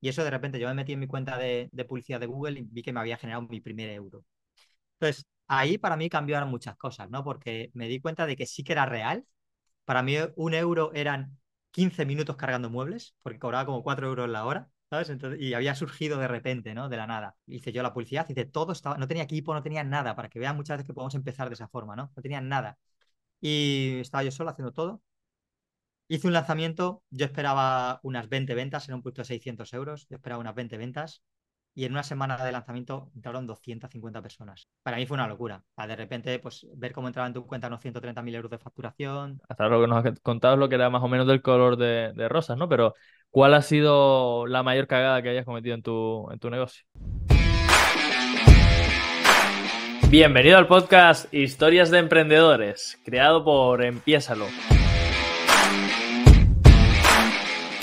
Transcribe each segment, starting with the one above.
Y eso de repente yo me metí en mi cuenta de, publicidad de Google y vi que me había generado mi primer euro. Entonces, ahí para mí cambiaron muchas cosas, ¿no? Porque me di cuenta de que sí que era real. Para mí un euro eran 15 minutos cargando muebles, porque cobraba como 4 euros la hora, ¿sabes? Entonces, y había surgido de repente, ¿no? De la nada. Hice yo la publicidad, hice todo, estaba, no tenía equipo, no tenía nada, para que vean muchas veces que podemos empezar de esa forma, ¿no? No tenía nada. Y estaba yo solo haciendo todo. Hice un lanzamiento, yo esperaba unas 20 ventas, era un puesto de 600 euros, yo esperaba unas 20 ventas y en una semana de lanzamiento entraron 250 personas. Para mí fue una locura. De repente, pues ver cómo entraba en tu cuenta unos 130.000 euros de facturación. Hasta lo que nos has contado es lo que era más o menos del color de, de rosas, ¿no? Pero, ¿cuál ha sido la mayor cagada que hayas cometido en tu, en tu negocio? Bienvenido al podcast Historias de Emprendedores, creado por Empiésalo.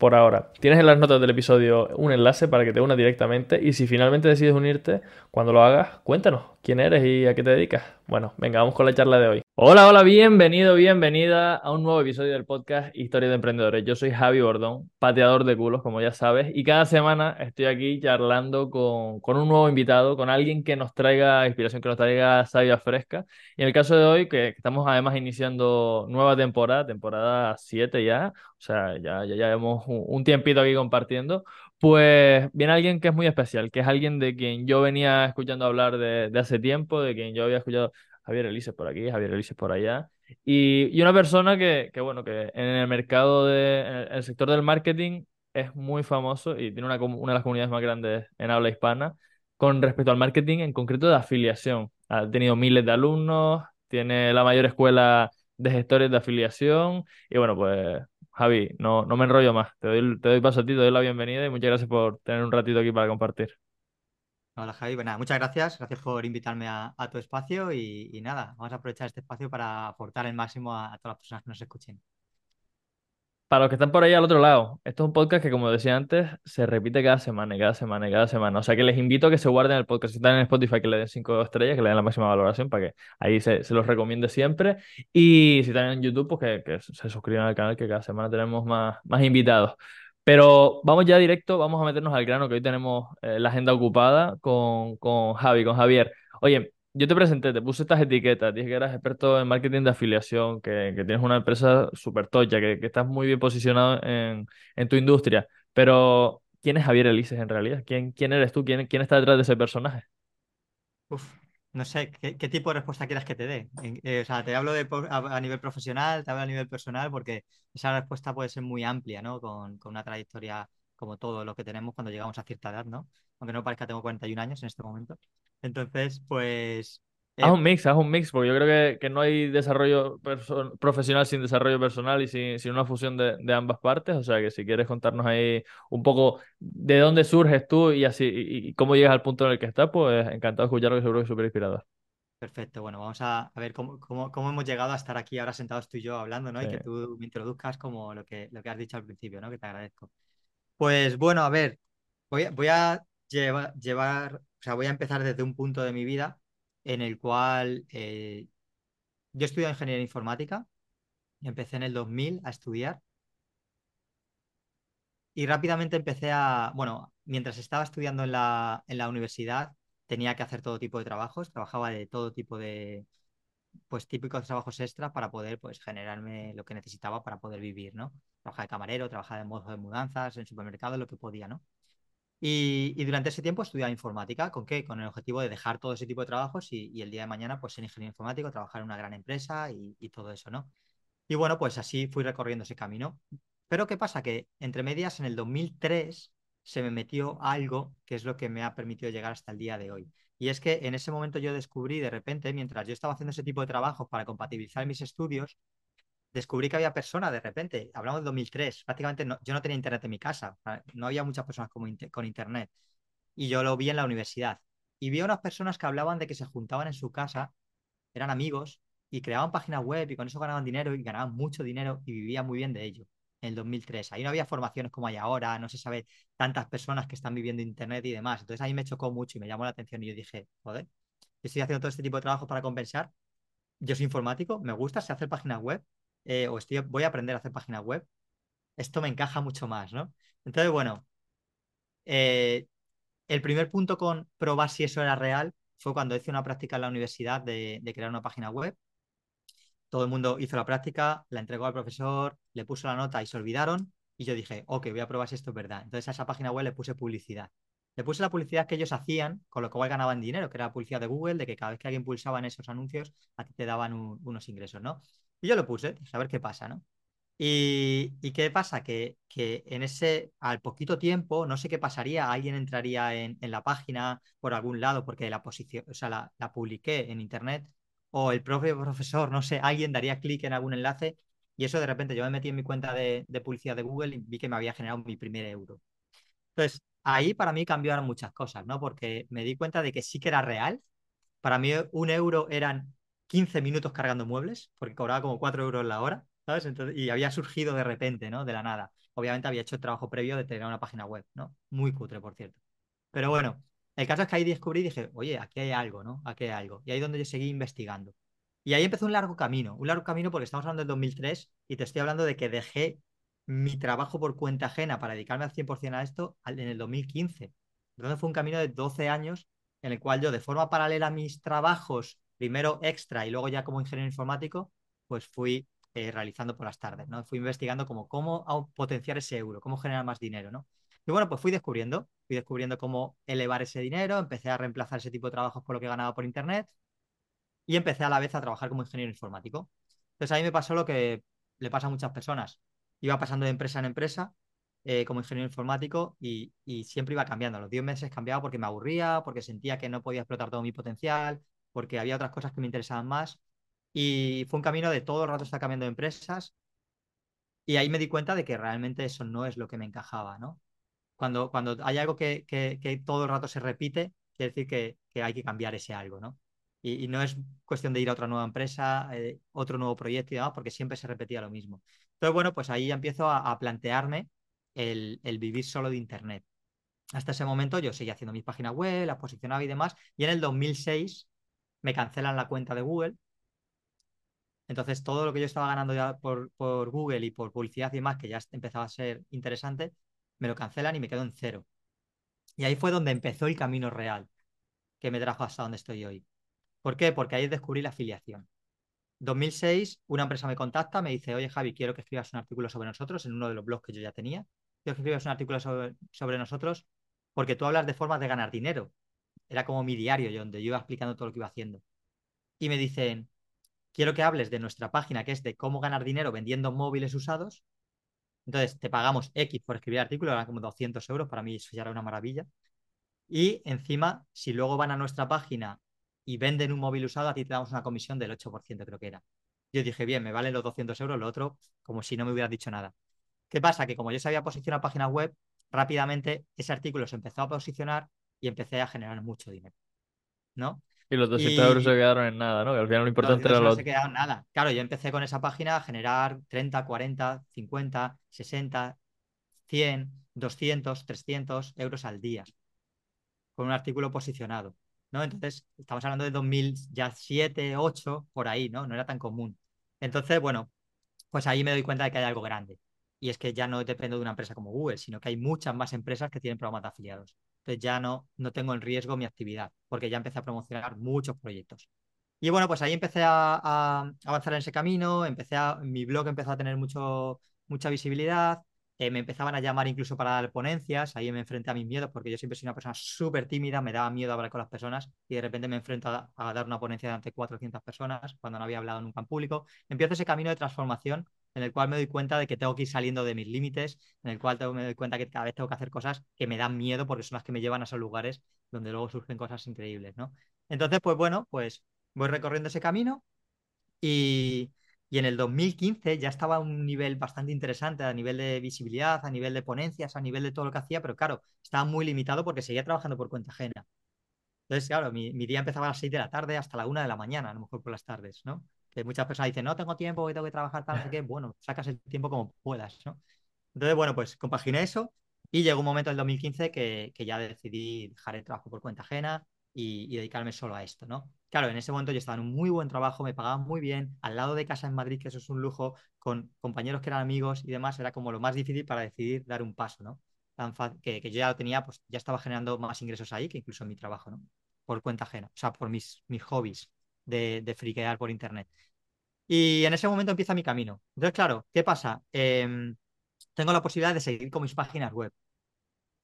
por ahora. Tienes en las notas del episodio un enlace para que te unas directamente y si finalmente decides unirte, cuando lo hagas, cuéntanos quién eres y a qué te dedicas. Bueno, venga, vamos con la charla de hoy. Hola, hola, bienvenido, bienvenida a un nuevo episodio del podcast Historia de Emprendedores. Yo soy Javi Bordón, pateador de culos, como ya sabes, y cada semana estoy aquí charlando con, con un nuevo invitado, con alguien que nos traiga inspiración, que nos traiga sabia fresca. Y en el caso de hoy, que estamos además iniciando nueva temporada, temporada 7 ya, o sea, ya, ya llevamos un, un tiempito aquí compartiendo, pues viene alguien que es muy especial, que es alguien de quien yo venía escuchando hablar de, de hace tiempo, de quien yo había escuchado Javier Elises por aquí, Javier Elises por allá, y, y una persona que, que, bueno, que en el mercado, de, en el sector del marketing es muy famoso y tiene una, una de las comunidades más grandes en habla hispana con respecto al marketing, en concreto de afiliación. Ha tenido miles de alumnos, tiene la mayor escuela de gestores de afiliación y bueno, pues Javi, no, no me enrollo más. Te doy, te doy paso a ti, te doy la bienvenida y muchas gracias por tener un ratito aquí para compartir. Hola Javi, bueno, muchas gracias, gracias por invitarme a, a tu espacio y, y, nada, vamos a aprovechar este espacio para aportar el máximo a, a, todas las personas que nos escuchen. Para los que están por ahí al otro lado, esto es un podcast que, como decía antes, se repite cada semana y cada semana y cada semana. O sea que les invito a que se guarden el podcast. Si están en Spotify, que le den cinco estrellas, que le den la máxima valoración para que ahí se, se los recomiende siempre. Y si están en YouTube, pues que, que, se suscriban al canal, que cada semana tenemos más, más invitados. Pero vamos ya directo, vamos a meternos al grano, que hoy tenemos eh, la agenda ocupada con, con Javi, con Javier. Oye, yo te presenté, te puse estas etiquetas, dije que eras experto en marketing de afiliación, que, que tienes una empresa súper tocha, que, que, estás muy bien posicionado en, en, tu industria. Pero, ¿quién es Javier Elises en realidad? ¿Quién, quién eres tú? ¿Quién, ¿Quién está detrás de ese personaje? Uf, no sé, ¿qué, ¿qué, tipo de respuesta quieras que te dé? Eh, o sea, te hablo de, a, a, nivel profesional, te hablo a nivel personal, porque esa respuesta puede ser muy amplia, ¿no? Con, con una trayectoria como todo lo que tenemos cuando llegamos a cierta edad, ¿no? Aunque no parezca, tengo 41 años en este momento. Entonces, pues... Eh... Haz un mix, haz un mix, porque yo creo que, que no hay desarrollo profesional sin desarrollo personal y sin, sin una fusión de, de, ambas partes. O sea que si quieres contarnos ahí un poco de dónde surges tú y así y, y cómo llegas al punto en el que estás, pues encantado de escucharlo, que seguro que es súper inspirador. Perfecto, bueno, vamos a, a ver cómo, cómo, cómo, hemos llegado a estar aquí ahora sentados tú y yo hablando, ¿no? Sí. Y que tú me introduzcas como lo que, lo que has dicho al principio, ¿no? Que te agradezco. Pues bueno, a ver, voy, voy a llevar, llevar, o sea, voy a empezar desde un punto de mi vida en el cual eh, yo estudio ingeniería informática, empecé en el 2000 a estudiar y rápidamente empecé a, bueno, mientras estaba estudiando en la, en la universidad, tenía que hacer todo tipo de trabajos, trabajaba de todo tipo de, pues típicos trabajos extra para poder pues generarme lo que necesitaba para poder vivir, ¿no? Trabajaba de camarero, trabajaba de modo de mudanzas, en supermercado, lo que podía, ¿no? Y, y, durante ese tiempo estudiaba informática, ¿con qué? Con el objetivo de dejar todo ese tipo de trabajos y, el día de mañana pues ser ingeniero informático, trabajar en una gran empresa y, y, todo eso, ¿no? Y bueno, pues así fui recorriendo ese camino. Pero ¿qué pasa? Que entre medias en el 2003 se me metió algo que es lo que me ha permitido llegar hasta el día de hoy. Y es que en ese momento yo descubrí de repente, mientras yo estaba haciendo ese tipo de trabajos para compatibilizar mis estudios, descubrí que había personas de repente, hablamos de 2003, prácticamente no, yo no tenía internet en mi casa, no había muchas personas con, con internet. Y yo lo vi en la universidad. Y vi a unas personas que hablaban de que se juntaban en su casa, eran amigos, y creaban páginas web y con eso ganaban dinero y ganaban mucho dinero y vivían muy bien de ello. En el 2003. Ahí no había formaciones como hay ahora, no se sabe tantas personas que están viviendo internet y demás. Entonces ahí me chocó mucho y me llamó la atención y yo dije, joder, estoy haciendo todo este tipo de trabajo para compensar. Yo soy informático, me gusta, sé hacer páginas web, eh, o estoy, voy a aprender a hacer páginas web, esto me encaja mucho más, ¿no? Entonces, bueno, eh, el primer punto con probar si eso era real fue cuando hice una práctica en la universidad de, crear una página web. Todo el mundo hizo la práctica, la entregó al profesor, le puso la nota y se olvidaron. Y yo dije, ok, voy a probar si esto es verdad. Entonces a esa página web le puse publicidad. Le puse la publicidad que ellos hacían, con lo cual ganaban dinero, que era la publicidad de Google, de que cada vez que alguien pulsaba en esos anuncios, a ti te daban unos ingresos, ¿no? Y yo lo puse, a ver qué pasa, ¿no? Y, qué pasa? Que, en ese, al poquito tiempo, no sé qué pasaría, alguien entraría en, la página por algún lado porque la posición, o sea, la, publiqué en internet, o el propio profesor, no sé, alguien daría clic en algún enlace, y eso de repente yo me metí en mi cuenta de, de publicidad de Google y vi que me había generado mi primer euro. Entonces, ahí para mí cambiaron muchas cosas, ¿no? Porque me di cuenta de que sí que era real. Para mí un euro eran 15 minutos cargando muebles, porque cobraba como 4 euros la hora, ¿sabes? Y había surgido de repente, ¿no? De la nada. Obviamente había hecho el trabajo previo de tener una página web, ¿no? Muy cutre, por cierto. Pero bueno, el caso es que ahí descubrí y dije, oye, aquí hay algo, ¿no? Aquí hay algo. Y ahí es donde yo seguí investigando. Y ahí empezó un largo camino, un largo camino porque estamos hablando del 2003 y te estoy hablando de que dejé mi trabajo por cuenta ajena para dedicarme al 100% a esto en el 2015. Entonces fue un camino de 12 años en el cual yo de forma paralela a mis trabajos primero extra y luego ya como ingeniero informático, pues fui eh, realizando por las tardes, ¿no? Fui investigando como cómo potenciar ese euro, cómo generar más dinero, ¿no? Y bueno, pues fui descubriendo, fui descubriendo cómo elevar ese dinero, empecé a reemplazar ese tipo de trabajos por lo que ganaba por internet y empecé a la vez a trabajar como ingeniero informático. Entonces ahí me pasó lo que le pasa a muchas personas. Iba pasando de empresa en empresa eh, como ingeniero informático y, y, siempre iba cambiando. Los 10 meses cambiaba porque me aburría, porque sentía que no podía explotar todo mi potencial, porque había otras cosas que me interesaban más. Y fue un camino de todo el rato estar cambiando de empresas. Y ahí me di cuenta de que realmente eso no es lo que me encajaba, ¿no? Cuando, cuando hay algo que, que, todo el rato se repite, quiere decir que, que hay que cambiar ese algo, ¿no? Y, no es cuestión de ir a otra nueva empresa, eh, otro nuevo proyecto y demás, porque siempre se repetía lo mismo. Entonces, bueno, pues ahí ya empiezo a, a plantearme el, el, vivir solo de Internet. Hasta ese momento yo seguía haciendo mis páginas web, las posicionaba y demás, y en el 2006 me cancelan la cuenta de Google. Entonces, todo lo que yo estaba ganando ya por, Google y por publicidad y demás, que ya empezaba a ser interesante, me lo cancelan y me quedo en cero. Y ahí fue donde empezó el camino real que me trajo hasta donde estoy hoy. ¿Por qué? Porque ahí descubrí la afiliación. 2006, una empresa me contacta, me dice, oye Javi, quiero que escribas un artículo sobre nosotros en uno de los blogs que yo ya tenía. Quiero que escribas un artículo sobre, sobre nosotros porque tú hablas de formas de ganar dinero era como mi diario, donde yo iba explicando todo lo que iba haciendo. Y me dicen, quiero que hables de nuestra página, que es de cómo ganar dinero vendiendo móviles usados. Entonces, te pagamos X por escribir artículos, eran como 200 euros, para mí eso ya era una maravilla. Y encima, si luego van a nuestra página y venden un móvil usado, a ti te damos una comisión del 8%, creo que era. Yo dije, bien, me valen los 200 euros, lo otro, como si no me hubieras dicho nada. ¿Qué pasa? Que como yo sabía posicionar páginas web, rápidamente ese artículo se empezó a posicionar y empecé a generar mucho dinero, ¿no? Y los 200 euros se quedaron en nada, ¿no? Que al final lo importante era lo... No se quedaron nada. Claro, yo empecé con esa página a generar 30, 40, 50, 60, 100, 200, 300 euros al día con un artículo posicionado, ¿no? Entonces, estamos hablando de 2007, 8, por ahí, ¿no? No era tan común. Entonces, bueno, pues ahí me doy cuenta de que hay algo grande. Y es que ya no dependo de una empresa como Google, sino que hay muchas más empresas que tienen programas de afiliados. Entonces ya no, no tengo en riesgo mi actividad, porque ya empecé a promocionar muchos proyectos. Y bueno, pues ahí empecé a, avanzar en ese camino, empecé a, mi blog empezó a tener mucho, mucha visibilidad, eh, me empezaban a llamar incluso para dar ponencias, ahí me enfrenté a mis miedos, porque yo siempre soy una persona súper tímida, me daba miedo hablar con las personas y de repente me enfrento a, a dar una ponencia ante 400 personas cuando no había hablado nunca en público. Empiezo ese camino de transformación en el cual me doy cuenta de que tengo que ir saliendo de mis límites, en el cual me doy cuenta que cada vez tengo que hacer cosas que me dan miedo porque son las que me llevan a esos lugares donde luego surgen cosas increíbles, ¿no? Entonces, pues bueno, pues voy recorriendo ese camino y, Y en el 2015 ya estaba a un nivel bastante interesante a nivel de visibilidad, a nivel de ponencias, a nivel de todo lo que hacía, pero claro, estaba muy limitado porque seguía trabajando por cuenta ajena. Entonces, claro, mi, mi día empezaba a las 6 de la tarde hasta la 1 de la mañana, a lo mejor por las tardes, ¿no? Que muchas personas dicen, no tengo tiempo, que tengo que trabajar, tal, no sé qué. Bueno, sacas el tiempo como puedas, ¿no? Entonces, bueno, pues compaginé eso y llegó un momento en el 2015 que, que ya decidí dejar el trabajo por cuenta ajena y, y, dedicarme solo a esto, ¿no? Claro, en ese momento yo estaba en un muy buen trabajo, me pagaban muy bien, al lado de casa en Madrid, que eso es un lujo, con compañeros que eran amigos y demás, era como lo más difícil para decidir dar un paso, ¿no? Tan que, que yo ya lo tenía, pues ya estaba generando más ingresos ahí que incluso en mi trabajo, ¿no? Por cuenta ajena, o sea, por mis, mis hobbies de, de friquear por internet. Y en ese momento empieza mi camino. Entonces, claro, ¿qué pasa? Eh, tengo la posibilidad de seguir con mis páginas web.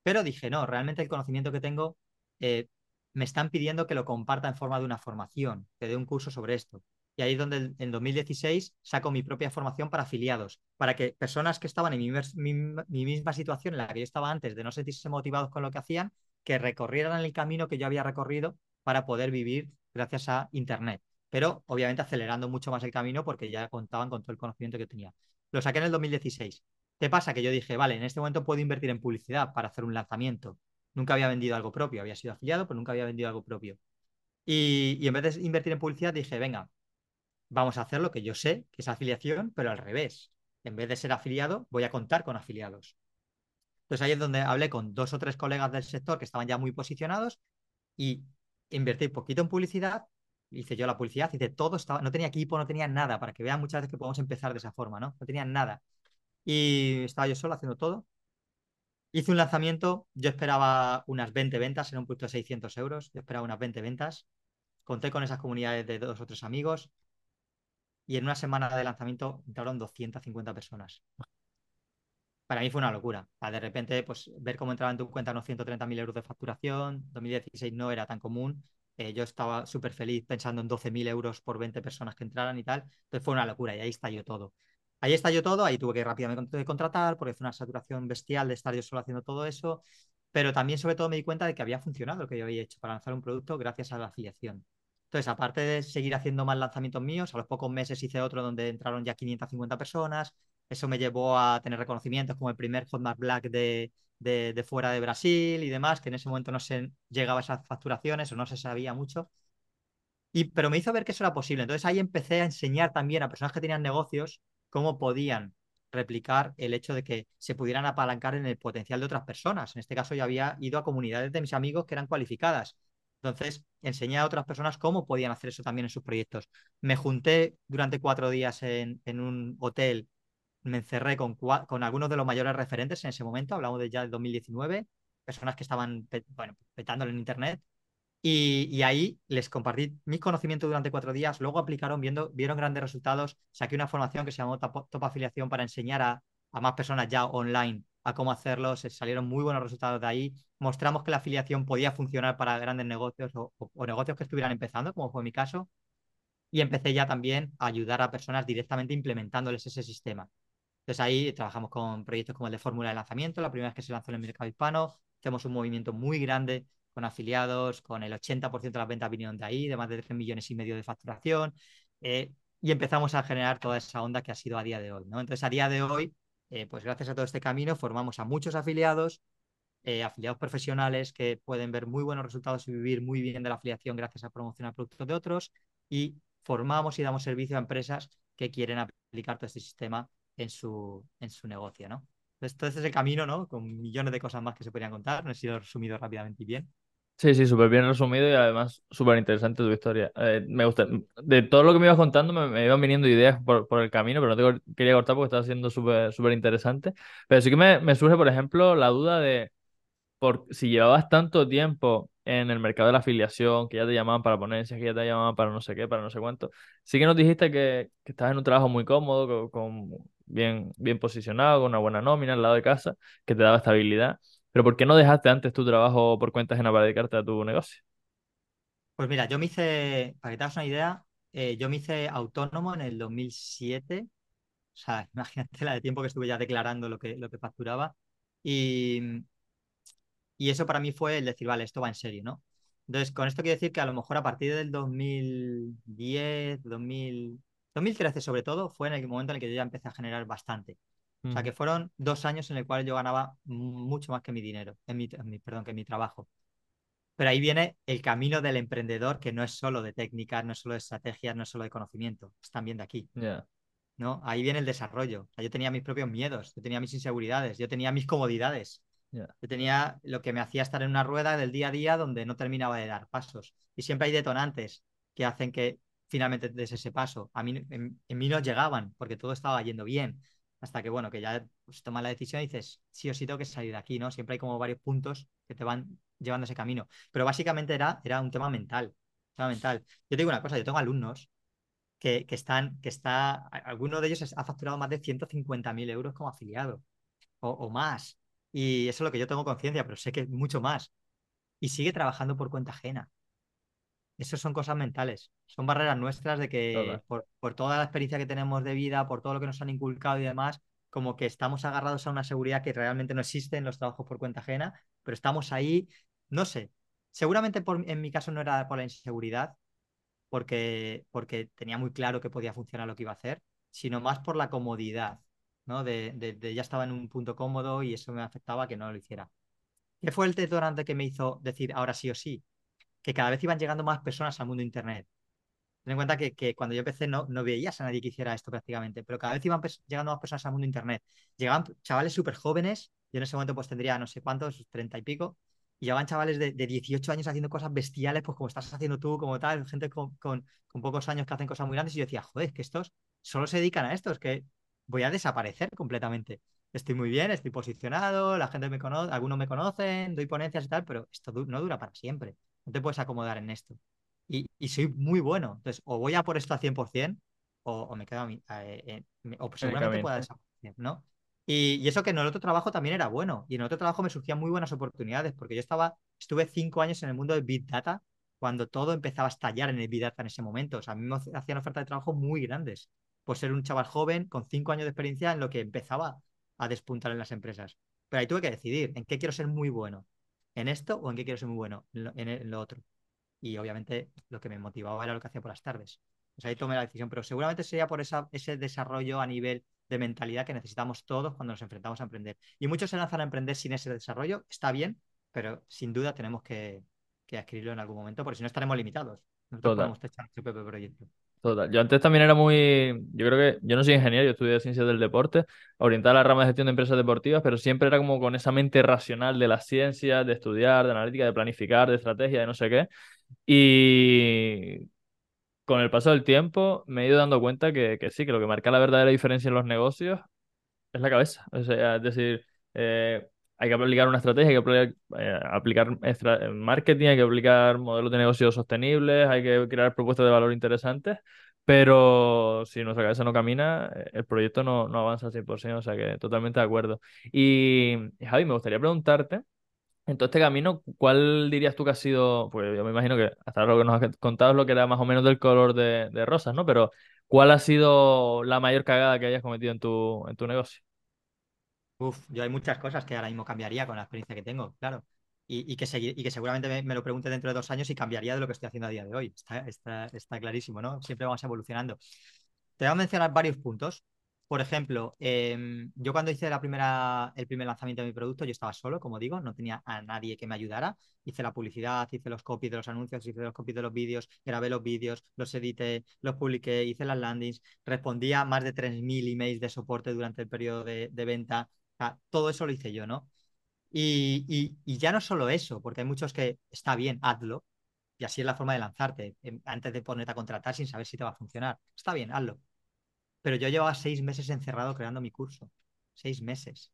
Pero dije, no, realmente el conocimiento que tengo eh, me están pidiendo que lo comparta en forma de una formación, que dé un curso sobre esto. Y ahí es donde en 2016 saco mi propia formación para afiliados, para que personas que estaban en mi, mi, mi, misma situación en la que yo estaba antes, de no sentirse motivados con lo que hacían, que recorrieran el camino que yo había recorrido para poder vivir gracias a Internet. Pero obviamente acelerando mucho más el camino porque ya contaban con todo el conocimiento que tenía. Lo saqué en el 2016. ¿Qué pasa? Que yo dije, vale, en este momento puedo invertir en publicidad para hacer un lanzamiento. Nunca había vendido algo propio, había sido afiliado, pero nunca había vendido algo propio. Y, y en vez de invertir en publicidad, dije, venga, vamos a hacer lo que yo sé, que es afiliación, pero al revés. En vez de ser afiliado, voy a contar con afiliados. Entonces ahí es donde hablé con dos o tres colegas del sector que estaban ya muy posicionados y invertí poquito en publicidad. Hice yo la publicidad, hice todo, estaba, no tenía equipo, no tenía nada, para que vean muchas veces que podemos empezar de esa forma, ¿no? No tenía nada. Y estaba yo solo haciendo todo. Hice un lanzamiento, yo esperaba unas 20 ventas, en un punto de 600 euros, yo esperaba unas 20 ventas. Conté con esas comunidades de dos o tres amigos y en una semana de lanzamiento entraron 250 personas. Para mí fue una locura. De repente, pues ver cómo entraba en tu cuenta unos 130.000 euros de facturación, 2016 no era tan común. Eh, yo estaba súper feliz pensando en 12.000 euros por 20 personas que entraran y tal. Entonces fue una locura y ahí estalló todo. Ahí estalló todo, ahí tuve que rápidamente contratar porque fue una saturación bestial de estar yo solo haciendo todo eso, pero también sobre todo me di cuenta de que había funcionado lo que yo había hecho para lanzar un producto gracias a la afiliación. Entonces, aparte de seguir haciendo más lanzamientos míos, a los pocos meses hice otro donde entraron ya 550 personas, eso me llevó a tener reconocimientos como el primer Hotmart Black de, de, fuera de Brasil y demás, que en ese momento no se llegaba a esas facturaciones o no se sabía mucho. Y, pero me hizo ver que eso era posible. Entonces ahí empecé a enseñar también a personas que tenían negocios cómo podían replicar el hecho de que se pudieran apalancar en el potencial de otras personas. En este caso yo había ido a comunidades de mis amigos que eran cualificadas. Entonces, enseñé a otras personas cómo podían hacer eso también en sus proyectos. Me junté durante cuatro días en, en un hotel, me encerré con, con, algunos de los mayores referentes en ese momento, hablamos de ya del 2019, personas que estaban bueno, petándolo en Internet, y, y, ahí les compartí mis conocimientos durante cuatro días, luego aplicaron, viendo, vieron grandes resultados, saqué una formación que se llamó Top, Top Afiliación para enseñar a, a, más personas ya online a cómo hacerlo, se salieron muy buenos resultados de ahí, mostramos que la afiliación podía funcionar para grandes negocios o, o, o negocios que estuvieran empezando, como fue mi caso, y empecé ya también a ayudar a personas directamente implementándoles ese sistema. Entonces ahí trabajamos con proyectos como el de fórmula de lanzamiento, la primera vez que se lanzó en el mercado hispano, hacemos un movimiento muy grande con afiliados, con el 80% de las ventas vinieron de ahí, de más de 3 millones y medio de facturación, eh, y empezamos a generar toda esa onda que ha sido a día de hoy. Entonces, a día de hoy, eh, pues gracias a todo este camino, formamos a muchos afiliados, eh, afiliados profesionales que pueden ver muy buenos resultados y vivir muy bien de la afiliación gracias a promocionar productos de otros, y formamos y damos servicio a empresas que quieren aplicar todo este sistema en su, en su negocio, ¿no? Entonces, es el camino, ¿no? Con millones de cosas más que se podrían contar. No he sido resumido rápidamente y bien. Sí, sí, súper bien resumido y además súper interesante tu historia. Eh, me gusta, de todo lo que me ibas contando me, iban viniendo ideas por, por, el camino, pero no te quería cortar porque estaba siendo súper interesante. Pero sí que me, me, surge, por ejemplo, la duda de por si llevabas tanto tiempo en el mercado de la afiliación, que ya te llamaban para ponencias, que ya te llamaban para no sé qué, para no sé cuánto. Sí que nos dijiste que, que estabas en un trabajo muy cómodo, con bien, bien posicionado, con una buena nómina al lado de casa, que te daba estabilidad. Pero ¿por qué no dejaste antes tu trabajo por cuenta ajena para dedicarte a tu negocio? Pues mira, yo me hice, para que te hagas una idea, eh, yo me hice autónomo en el 2007. O sea, imagínate la de tiempo que estuve ya declarando lo que, lo que facturaba. Y, y eso para mí fue el decir, vale, esto va en serio, ¿no? Entonces, con esto quiero decir que a lo mejor a partir del 2010, 2000, 2013 sobre todo fue en el momento en el que yo ya empecé a generar bastante. O sea, que fueron dos años en el cual yo ganaba mucho más que mi dinero, en mi, perdón, que mi trabajo. Pero ahí viene el camino del emprendedor, que no es solo de técnicas, no es solo de estrategias, no es solo de conocimiento, es también de aquí. ¿no? Ahí viene el desarrollo. yo tenía mis propios miedos, yo tenía mis inseguridades, yo tenía mis comodidades. Yo tenía lo que me hacía estar en una rueda del día a día donde no terminaba de dar pasos. Y siempre hay detonantes que hacen que finalmente des ese paso. A mí, en, mí no llegaban porque todo estaba yendo bien. Hasta que, bueno, que ya pues, tomas la decisión y dices, sí o sí tengo que salir de aquí, ¿no? Siempre hay como varios puntos que te van llevando ese camino. Pero básicamente era, era un tema mental. Tema mental. Yo te digo una cosa, yo tengo alumnos que, que están, que está, alguno de ellos ha facturado más de 150.000 euros como afiliado o, más. Y eso es lo que yo tengo conciencia, pero sé que es mucho más. Y sigue trabajando por cuenta ajena. Eso son cosas mentales, son barreras nuestras de que por, por, toda la experiencia que tenemos de vida, por todo lo que nos han inculcado y demás, como que estamos agarrados a una seguridad que realmente no existe en los trabajos por cuenta ajena, pero estamos ahí, no sé, seguramente por, en mi caso no era por la inseguridad, porque, porque tenía muy claro que podía funcionar lo que iba a hacer, sino más por la comodidad, ¿no? De, de, ya estaba en un punto cómodo y eso me afectaba que no lo hiciera. ¿Qué fue el detonante que me hizo decir ahora sí o sí? Que cada vez iban llegando más personas al mundo Internet. Ten en cuenta que, que cuando yo empecé no, no veías a nadie que hiciera esto prácticamente, pero cada vez iban llegando más personas al mundo Internet. Llegaban chavales súper jóvenes, yo en ese momento pues tendría no sé cuántos, treinta y pico, y llegaban chavales de, de, 18 años haciendo cosas bestiales, pues como estás haciendo tú, como tal, gente con, con, con, pocos años que hacen cosas muy grandes, y yo decía, joder, que estos solo se dedican a esto, es que voy a desaparecer completamente. Estoy muy bien, estoy posicionado, la gente me conoce, algunos me conocen, doy ponencias y tal, pero esto no dura para siempre. No te puedes acomodar en esto. Y, y soy muy bueno. Entonces, o voy a por esto al 100% o, o me quedo a mí, eh, eh, o seguramente pueda desaparecer, ¿no? Y, y, eso que en el otro trabajo también era bueno. Y en el otro trabajo me surgían muy buenas oportunidades, porque yo estaba, estuve cinco años en el mundo del Big Data, cuando todo empezaba a estallar en el Big Data en ese momento. O sea, a mí me hacían ofertas de trabajo muy grandes por ser un chaval joven con cinco años de experiencia en lo que empezaba a despuntar en las empresas. Pero ahí tuve que decidir en qué quiero ser muy bueno, en esto o en qué quiero ser muy bueno, en lo, otro. Y obviamente lo que me motivaba era lo que hacía por las tardes. Sea, ahí tomé la decisión, pero seguramente sería por esa, ese desarrollo a nivel de mentalidad que necesitamos todos cuando nos enfrentamos a emprender. Y muchos se lanzan a emprender sin ese desarrollo, está bien, pero sin duda tenemos que, que adquirirlo en algún momento, porque si no estaremos limitados. No podemos techar nuestro propio proyecto. Total. Yo antes también era muy. Yo creo que. Yo no soy ingeniero, yo estudié ciencias del deporte, orientada a la rama de gestión de empresas deportivas, pero siempre era como con esa mente racional de las ciencias, de estudiar, de analítica, de planificar, de estrategia, de no sé qué. Y con el paso del tiempo me he ido dando cuenta que, que sí, que lo que marca la verdadera diferencia en los negocios es la cabeza. O sea, es decir, eh, hay que aplicar una estrategia, hay que aplicar, eh, marketing, hay que aplicar modelos de negocio sostenibles, hay que crear propuestas de valor interesantes, pero si nuestra cabeza no camina, eh, el proyecto no, no avanza al 100%, o sea que totalmente de acuerdo. Y Javi, me gustaría preguntarte, en todo este camino, ¿cuál dirías tú que ha sido, pues yo me imagino que hasta ahora lo que nos has contado es lo que era más o menos del color de, de rosas, ¿no? Pero ¿cuál ha sido la mayor cagada que hayas cometido en tu, en tu negocio? Uf, yo hay muchas cosas que ahora mismo cambiaría con la experiencia que tengo, claro. Y, que, seguramente me, lo pregunte dentro de dos años y cambiaría de lo que estoy haciendo a día de hoy. Está, clarísimo, ¿no? Siempre vamos evolucionando. Te voy a mencionar varios puntos. Por ejemplo, em, yo cuando hice la primera, el primer lanzamiento de mi producto, yo estaba solo, como digo, no tenía a nadie que me ayudara. Hice la publicidad, hice los copies de los anuncios, hice los copies de los vídeos, grabé los vídeos, los edité, los publiqué, hice las landings, respondía más de 3.000 emails de soporte durante el periodo de venta todo eso lo hice yo, ¿no? Y, ya no solo eso, porque hay muchos que está bien, hazlo, y así es la forma de lanzarte, antes de ponerte a contratar sin saber si te va a funcionar. Está bien, hazlo. Pero yo llevaba seis meses encerrado creando mi curso, seis meses,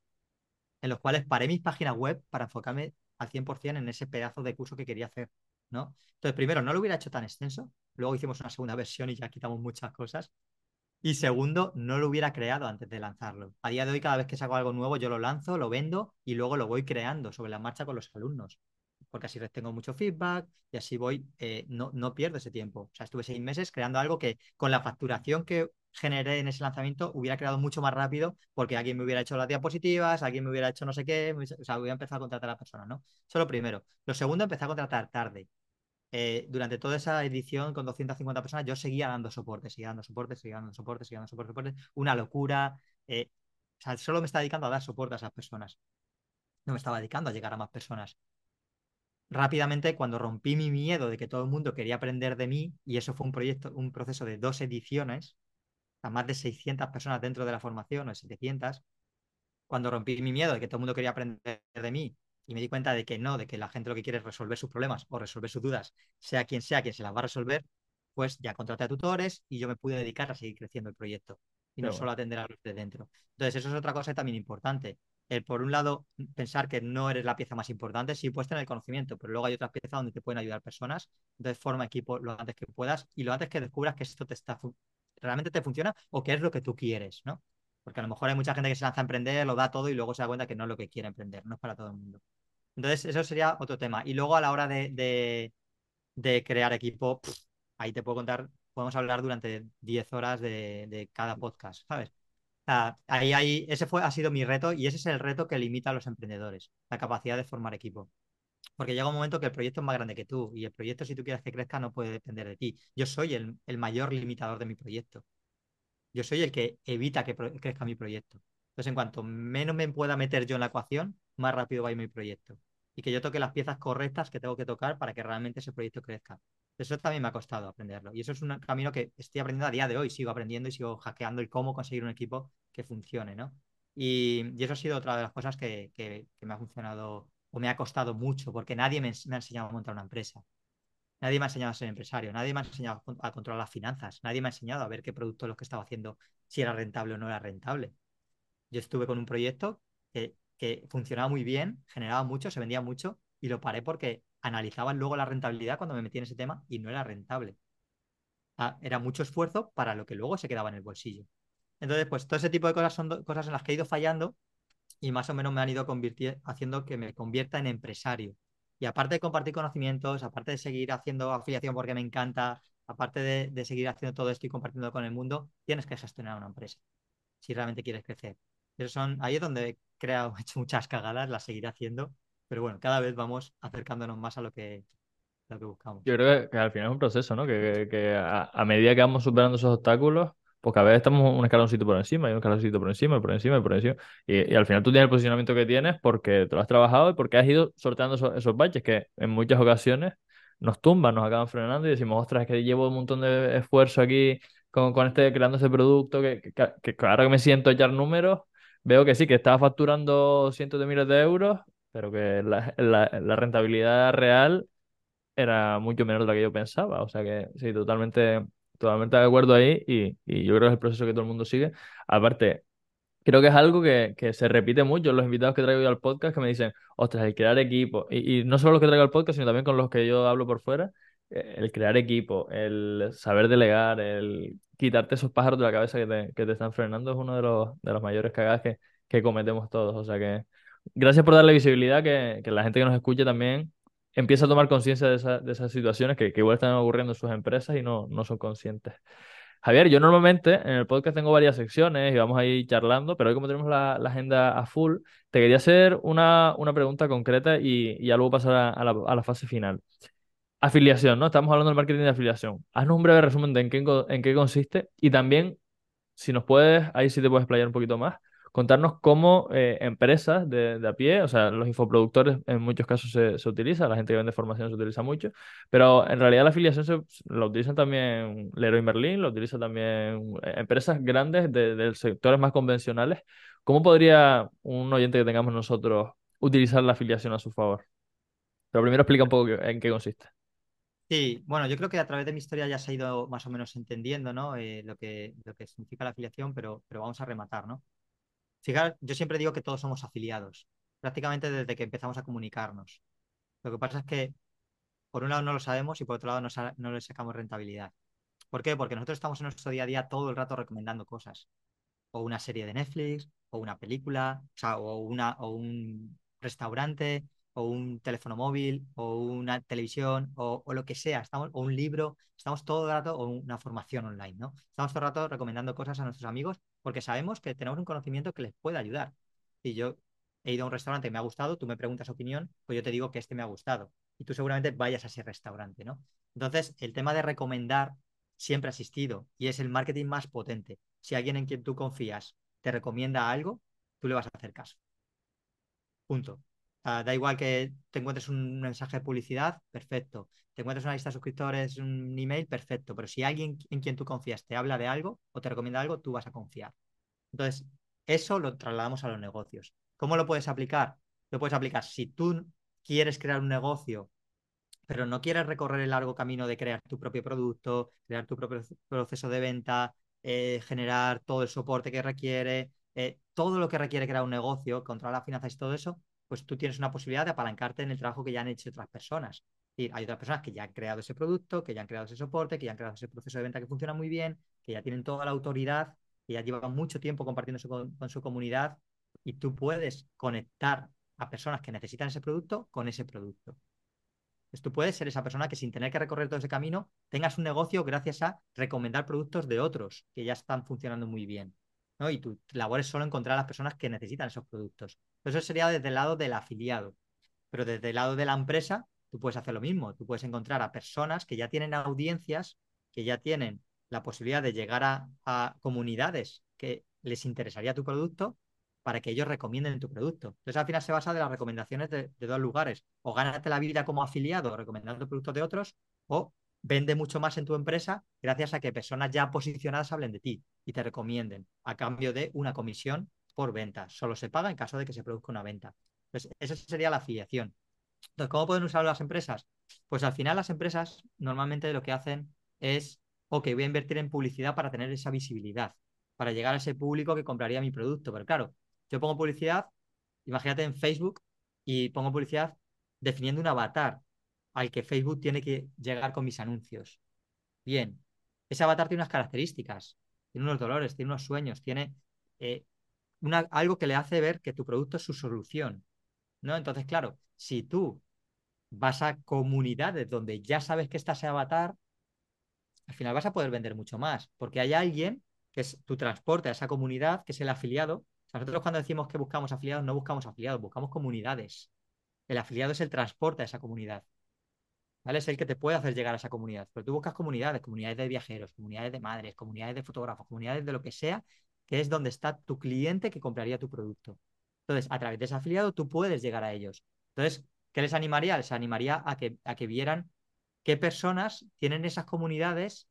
en los cuales paré mis páginas web para enfocarme al 100% en ese pedazo de curso que quería hacer, ¿no? Entonces, primero, no lo hubiera hecho tan extenso, luego hicimos una segunda versión y ya quitamos muchas cosas, y segundo, no lo hubiera creado antes de lanzarlo. A día de hoy, cada vez que saco algo nuevo, yo lo lanzo, lo vendo y luego lo voy creando sobre la marcha con los alumnos. Porque así tengo mucho feedback y así voy, eh, no, no pierdo ese tiempo. O sea, estuve seis meses creando algo que con la facturación que generé en ese lanzamiento hubiera creado mucho más rápido porque alguien me hubiera hecho las diapositivas, alguien me hubiera hecho no sé qué, o sea, hubiera empezado a contratar a la persona, ¿no? Eso lo primero. Lo segundo, empecé a contratar tarde. Eh, durante toda esa edición con 250 personas, yo seguía dando soporte, seguía dando soporte, seguía dando soporte, seguía dando soporte, soporte una locura. Eh, o sea, solo me estaba dedicando a dar soporte a esas personas. No me estaba dedicando a llegar a más personas. Rápidamente, cuando rompí mi miedo de que todo el mundo quería aprender de mí, y eso fue un proyecto, un proceso de dos ediciones, a más de 600 personas dentro de la formación, o 700, cuando rompí mi miedo de que todo el mundo quería aprender de mí y me di cuenta de que no, de que la gente lo que quiere es resolver sus problemas o resolver sus dudas, sea quien sea quien se las va a resolver, pues ya contraté a tutores y yo me pude dedicar a seguir creciendo el proyecto y no solo atender a los de dentro. Entonces, eso es otra cosa también importante. El, por un lado, pensar que no eres la pieza más importante, sí puedes tener el conocimiento, pero luego hay otras piezas donde te pueden ayudar personas. Entonces, forma equipo lo antes que puedas y lo antes que descubras que esto te está realmente te funciona o que es lo que tú quieres, ¿no? Porque a lo mejor hay mucha gente que se lanza a emprender, lo da todo y luego se da cuenta que no es lo que quiere emprender, no es para todo el mundo. Entonces, eso sería otro tema. Y luego a la hora de, crear equipo, ahí te puedo contar, podemos hablar durante 10 horas de, cada podcast, ¿sabes? ahí, ahí, ese fue, ha sido mi reto y ese es el reto que limita a los emprendedores, la capacidad de formar equipo. Porque llega un momento que el proyecto es más grande que tú y el proyecto, si tú quieres que crezca, no puede depender de ti. Yo soy el, el mayor limitador de mi proyecto. Yo soy el que evita que crezca mi proyecto. Entonces, en cuanto menos me pueda meter yo en la ecuación, más rápido va a ir mi proyecto. Y que yo toque las piezas correctas que tengo que tocar para que realmente ese proyecto crezca. Eso también me ha costado aprenderlo. Y eso es un camino que estoy aprendiendo a día de hoy. Sigo aprendiendo y sigo hackeando el cómo conseguir un equipo que funcione, ¿no? Y, eso ha sido otra de las cosas que, que, me ha funcionado o me ha costado mucho, porque nadie me, me ha enseñado a montar una empresa. Nadie me ha enseñado a ser empresario, nadie me ha enseñado a controlar las finanzas, nadie me ha enseñado a ver qué producto lo que estaba haciendo, si era rentable o no era rentable yo estuve con un proyecto que, funcionaba muy bien, generaba mucho, se vendía mucho y lo paré porque analizaban luego la rentabilidad cuando me metí en ese tema y no era rentable. Ah, era mucho esfuerzo para lo que luego se quedaba en el bolsillo. Entonces, pues todo ese tipo de cosas son cosas en las que he ido fallando y más o menos me han ido haciendo que me convierta en empresario. Y aparte de compartir conocimientos, aparte de seguir haciendo afiliación porque me encanta, aparte de, seguir haciendo todo esto y compartiendo con el mundo, tienes que gestionar una empresa si realmente quieres crecer son, ahí es donde he creado, hecho muchas cagadas, las seguiré haciendo, pero bueno, cada vez vamos acercándonos más a lo que, lo que buscamos. Yo creo que, al final es un proceso, ¿no? Que, que a, medida que vamos superando esos obstáculos, pues cada vez estamos un escaloncito por encima, y un escaloncito por encima, y por encima, y por encima. Y, al final tú tienes el posicionamiento que tienes porque te lo has trabajado y porque has ido sorteando esos, baches que en muchas ocasiones nos tumban, nos acaban frenando y decimos, ostras, es que llevo un montón de esfuerzo aquí con, con este, creando este producto, que, que, que ahora que me siento a echar números, veo que sí, que estaba facturando cientos de miles de euros, pero que la, la, rentabilidad real era mucho menor de lo que yo pensaba. O sea que sí, totalmente, totalmente de acuerdo ahí y, y yo creo que es el proceso que todo el mundo sigue. Aparte, creo que es algo que, que, se repite mucho los invitados que traigo yo al podcast que me dicen, ostras, el crear equipo, y, y, no solo los que traigo al podcast, sino también con los que yo hablo por fuera, eh, el crear equipo, el saber delegar, el quitarte esos pájaros de la cabeza que te, que te están frenando es uno de los, de los mayores cagadas que, que cometemos todos. O sea que gracias por darle visibilidad, que, que la gente que nos escuche también empiece a tomar conciencia de, esa, de, esas situaciones que, que, igual están ocurriendo en sus empresas y no, no son conscientes. Javier, yo normalmente en el podcast tengo varias secciones y vamos a ir charlando, pero hoy como tenemos la, agenda a full, te quería hacer una, una pregunta concreta y, ya luego pasar a, a, la, a la fase final. Afiliación, ¿no? Estamos hablando del marketing de afiliación. Haznos un breve resumen de en qué, en qué consiste y también, si nos puedes, ahí sí te puedes explayar un poquito más, contarnos cómo eh, empresas de, de, a pie, o sea, los infoproductores en muchos casos se, se, utiliza, la gente que vende formación se utiliza mucho, pero en realidad la afiliación se, la utilizan también Leroy Merlin, lo utiliza también eh, empresas grandes de, de sectores más convencionales. ¿Cómo podría un oyente que tengamos nosotros utilizar la afiliación a su favor? Pero primero explica un poco en qué consiste. Sí, bueno, yo creo que a través de mi historia ya se ha ido más o menos entendiendo ¿no? Eh, lo, que, lo que significa la afiliación, pero, pero vamos a rematar, ¿no? Fijar, yo siempre digo que todos somos afiliados, prácticamente desde que empezamos a comunicarnos. Lo que pasa es que, por un lado, no lo sabemos y por otro lado, no, le sacamos rentabilidad. ¿Por qué? Porque nosotros estamos en nuestro día a día todo el rato recomendando cosas. O una serie de Netflix, o una película, o, o, una, o un restaurante, o un teléfono móvil, o una televisión, o, lo que sea, estamos, o un libro, estamos todo el rato, o una formación online, ¿no? Estamos todo el rato recomendando cosas a nuestros amigos porque sabemos que tenemos un conocimiento que les puede ayudar. Y yo he ido a un restaurante que me ha gustado, tú me preguntas opinión, pues yo te digo que este me ha gustado. Y tú seguramente vayas a ese restaurante, ¿no? Entonces, el tema de recomendar siempre ha existido y es el marketing más potente. Si alguien en quien tú confías te recomienda algo, tú le vas a hacer caso. Punto. Da igual que te encuentres un mensaje de publicidad, perfecto. Te encuentres una lista de suscriptores, un email, perfecto. Pero si alguien en quien tú confías te habla de algo o te recomienda algo, tú vas a confiar. Entonces, eso lo trasladamos a los negocios. ¿Cómo lo puedes aplicar? Lo puedes aplicar si tú quieres crear un negocio, pero no quieres recorrer el largo camino de crear tu propio producto, crear tu propio proceso de venta, eh, generar todo el soporte que requiere, eh, todo lo que requiere crear un negocio, controlar las finanzas y todo eso, pues tú tienes una posibilidad de apalancarte en el trabajo que ya han hecho otras personas. Y hay otras personas que ya han creado ese producto, que ya han creado ese soporte, que ya han creado ese proceso de venta que funciona muy bien, que ya tienen toda la autoridad, que ya llevan mucho tiempo compartiendo con, con su comunidad y tú puedes conectar a personas que necesitan ese producto con ese producto. Entonces tú puedes ser esa persona que sin tener que recorrer todo ese camino tengas un negocio gracias a recomendar productos de otros que ya están funcionando muy bien. ¿no? Y tu labor es solo encontrar a las personas que necesitan esos productos. Eso sería desde el lado del afiliado. Pero desde el lado de la empresa, tú puedes hacer lo mismo. Tú puedes encontrar a personas que ya tienen audiencias, que ya tienen la posibilidad de llegar a, comunidades que les interesaría tu producto para que ellos recomienden tu producto. Entonces, al final se basa de las recomendaciones de, dos lugares. O gánate la vida como afiliado recomendando productos de otros, o vende mucho más en tu empresa gracias a que personas ya posicionadas hablen de ti y te recomienden a cambio de una comisión por venta. Solo se paga en caso de que se produzca una venta. Entonces, esa sería la afiliación. Entonces, ¿cómo pueden usarlo las empresas? Pues al final las empresas normalmente lo que hacen es, ok, voy a invertir en publicidad para tener esa visibilidad, para llegar a ese público que compraría mi producto. Pero claro, yo pongo publicidad, imagínate en Facebook, y pongo publicidad definiendo un avatar al que Facebook tiene que llegar con mis anuncios. Bien, ese avatar tiene unas características, tiene unos dolores, tiene unos sueños, tiene eh, algo que le hace ver que tu producto es su solución. ¿no? Entonces, claro, si tú vas a comunidades donde ya sabes que está ese avatar, al final vas a poder vender mucho más, porque hay alguien que es tu transporte a esa comunidad, que es el afiliado, nosotros cuando decimos que buscamos afiliados, no buscamos afiliados, buscamos comunidades. El afiliado es el transporte a esa comunidad. ¿Vale? Es el que te puede hacer llegar a esa comunidad. Pero tú buscas comunidades, comunidades de viajeros, comunidades de madres, comunidades de fotógrafos, comunidades de lo que sea, que es donde está tu cliente que compraría tu producto. Entonces, a través de ese afiliado, tú puedes llegar a ellos. Entonces, ¿qué les animaría? Les animaría a que, a que vieran qué personas tienen esas comunidades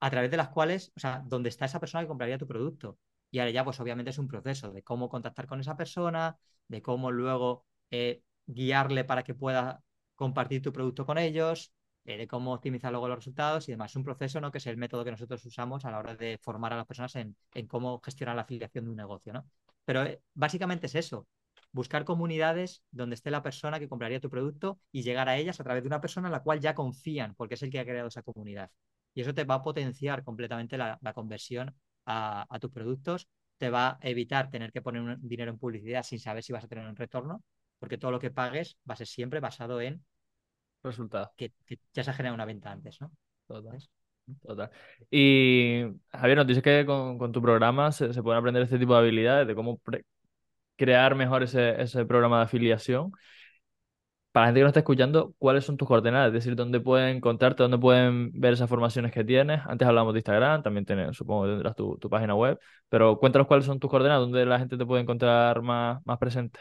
a través de las cuales, o sea, donde está esa persona que compraría tu producto. Y ahora ya, pues obviamente es un proceso de cómo contactar con esa persona, de cómo luego eh, guiarle para que pueda compartir tu producto con ellos, de cómo optimizar luego los resultados y demás. Es un proceso, ¿no? Que es el método que nosotros usamos a la hora de formar a las personas en, cómo gestionar la afiliación de un negocio, ¿no? Pero eh, básicamente es eso, buscar comunidades donde esté la persona que compraría tu producto y llegar a ellas a través de una persona en la cual ya confían, porque es el que ha creado esa comunidad. Y eso te va a potenciar completamente la conversión a, tus productos, te va a evitar tener que poner un dinero en publicidad sin saber si vas a tener un retorno, porque todo lo que pagues va a ser siempre basado en resultado. Que, ya se ha generado una venta antes, ¿no? Total. Total. Y Javier, nos dices que con, tu programa se, pueden aprender este tipo de habilidades, de cómo crear mejor ese, ese programa de afiliación para la gente que nos está escuchando, ¿cuáles son tus coordenadas? Es decir, ¿dónde pueden encontrarte, dónde pueden ver esas formaciones que tienes? Antes hablamos de Instagram, también tienes, supongo que tendrás tu, página web, pero cuéntanos cuáles son tus coordenadas, dónde la gente te puede encontrar más, más presente.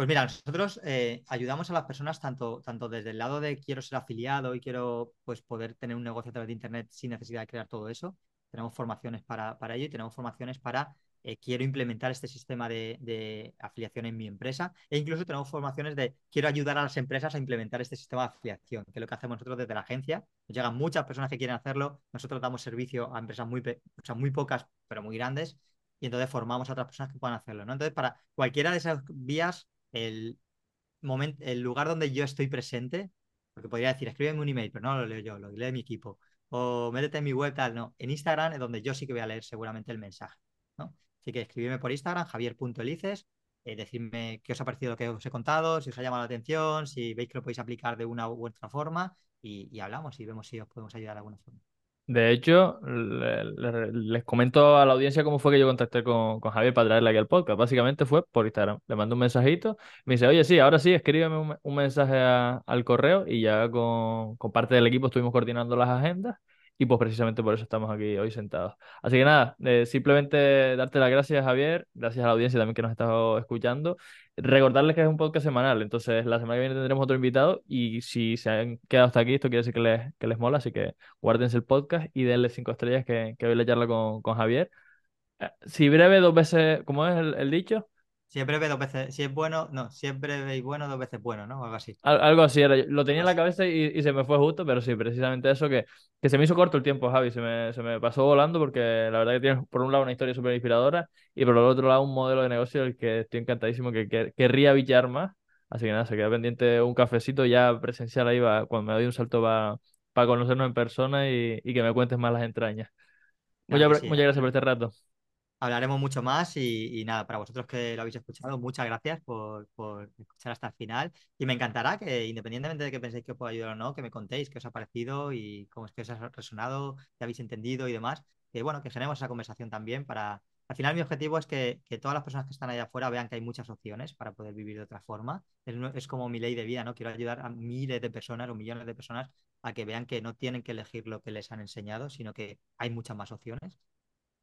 Pues mira, nosotros eh, ayudamos a las personas tanto, tanto desde el lado de quiero ser afiliado y quiero pues, poder tener un negocio a través de Internet sin necesidad de crear todo eso. Tenemos formaciones para, para ello y tenemos formaciones para eh, quiero implementar este sistema de, afiliación en mi empresa e incluso tenemos formaciones de quiero ayudar a las empresas a implementar este sistema de afiliación, que es lo que hacemos nosotros desde la agencia. Nos llegan muchas personas que quieren hacerlo, nosotros damos servicio a empresas muy, o muy pocas, pero muy grandes, y entonces formamos a otras personas que puedan hacerlo. Entonces, para cualquiera de esas vías, el, momento, el lugar donde yo estoy presente, porque podría decir, escríbeme un email, pero no lo leo yo, lo lee mi equipo, o métete en mi web, tal, no. En Instagram es donde yo sí que voy a leer seguramente el mensaje. ¿no? Así que escribidme por Instagram, javier.elices, eh, decidme qué os ha parecido lo que os he contado, si os ha llamado la atención, si veis que lo podéis aplicar de una u otra forma y, hablamos y vemos si os podemos ayudar de alguna forma. De hecho, le- le- les comento a la audiencia cómo fue que yo contacté con, con Javier para traerle aquí al podcast. Básicamente fue por Instagram. Le mandé un mensajito. Me dice, oye, sí, ahora sí, escríbeme un, mensaje al correo y ya con, con parte del equipo estuvimos coordinando las agendas y pues precisamente por eso estamos aquí hoy sentados. Así que nada, eh, simplemente darte las gracias, Javier, gracias a la audiencia también que nos estado escuchando. Recordarles que es un podcast semanal, entonces la semana que viene tendremos otro invitado y si se han quedado hasta aquí, esto quiere decir que les, que les mola, así que guárdense el podcast y denle cinco estrellas que, que hoy la charla con, con Javier. Eh, Si breve, dos veces, ¿cómo es el dicho? Si es breve dos veces, si es bueno, no, si es breve y bueno, dos veces bueno, ¿no? Algo así. Al- algo así era. Lo tenía en la cabeza y, y se me fue justo, pero sí, precisamente eso que, que se me hizo corto el tiempo, Javi. Se me, se me pasó volando porque la verdad que tienes por un lado una historia súper inspiradora y por el otro lado un modelo de negocio del que estoy encantadísimo, que, que querría billar más. Así que nada, se queda pendiente un cafecito ya presencial ahí, va, cuando me doy un salto para conocernos en persona y, y que me cuentes más las entrañas. Muchas, sí. muchas gracias por este rato. Hablaremos mucho más y, y nada, para vosotros que lo habéis escuchado, muchas gracias por, por escuchar hasta el final. Y me encantará que, independientemente de que penséis que os puedo ayudar o no, que me contéis qué os ha parecido y cómo es que os ha resonado, qué habéis entendido y demás. Que bueno, que generemos esa conversación también para. Al final, mi objetivo es que, que todas las personas que están allá afuera vean que hay muchas opciones para poder vivir de otra forma. Es, es como mi ley de vida, ¿no? Quiero ayudar a miles de personas o millones de personas a que vean que no tienen que elegir lo que les han enseñado, sino que hay muchas más opciones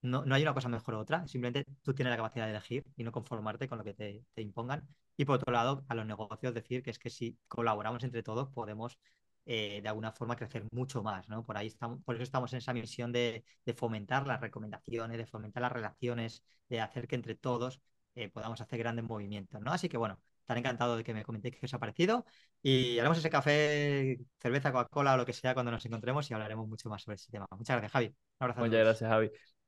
no, no hay una cosa mejor o otra, simplemente tú tienes la capacidad de elegir y no conformarte con lo que te, te impongan. Y por otro lado, a los negocios decir que es que si colaboramos entre todos podemos eh, de alguna forma crecer mucho más, ¿no? Por ahí estamos, por eso estamos en esa misión de, de fomentar las recomendaciones, de fomentar las relaciones, de hacer que entre todos eh, podamos hacer grandes movimientos, ¿no? Así que bueno, estaré encantado de que me comentéis qué os ha parecido y haremos ese café, cerveza, Coca-Cola o lo que sea cuando nos encontremos y hablaremos mucho más sobre ese tema. Muchas gracias, Javi. Un abrazo a Muchas todos. gracias, Javi.